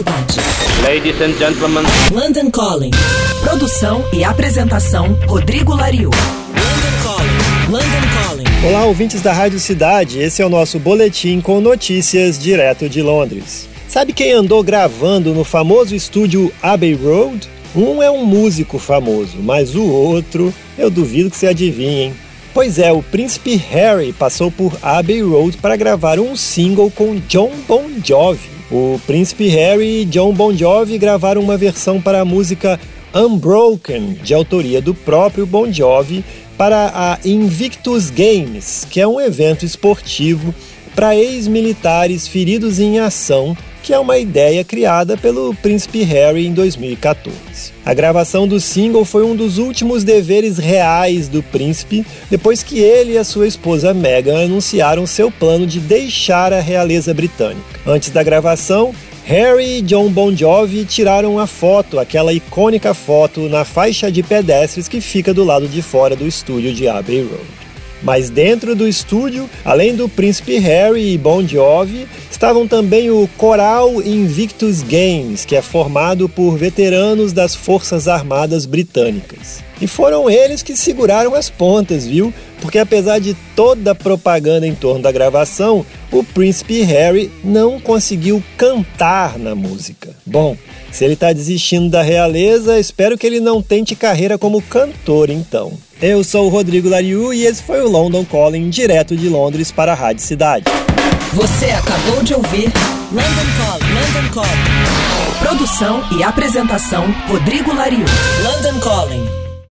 Cidade. Ladies and gentlemen. London Calling. Produção e apresentação Rodrigo Lariu. London Calling. London Calling. Olá, ouvintes da Rádio Cidade. Esse é o nosso boletim com notícias direto de Londres. Sabe quem andou gravando no famoso estúdio Abbey Road? Um é um músico famoso, mas o outro eu duvido que você adivinhe, hein? Pois é, o príncipe Harry passou por Abbey Road para gravar um single com John Bon Jovi. O príncipe Harry e John Bon Jovi gravaram uma versão para a música Unbroken, de autoria do próprio Bon Jovi, para a Invictus Games, que é um evento esportivo para ex-militares feridos em ação que é uma ideia criada pelo príncipe Harry em 2014. A gravação do single foi um dos últimos deveres reais do príncipe depois que ele e a sua esposa Meghan anunciaram seu plano de deixar a realeza britânica. Antes da gravação, Harry e John Bon Jovi tiraram a foto, aquela icônica foto na faixa de pedestres que fica do lado de fora do estúdio de Abbey Road. Mas dentro do estúdio, além do príncipe Harry e Bon Jovi, estavam também o Coral Invictus Games, que é formado por veteranos das Forças Armadas Britânicas. E foram eles que seguraram as pontas, viu? Porque apesar de toda a propaganda em torno da gravação, o príncipe Harry não conseguiu cantar na música. Bom, se ele está desistindo da realeza, espero que ele não tente carreira como cantor então. Eu sou o Rodrigo Lariu e esse foi o London Calling, direto de Londres para a Rádio Cidade. Você acabou de ouvir London Calling. London Calling. Produção e apresentação Rodrigo Lariu. London Calling.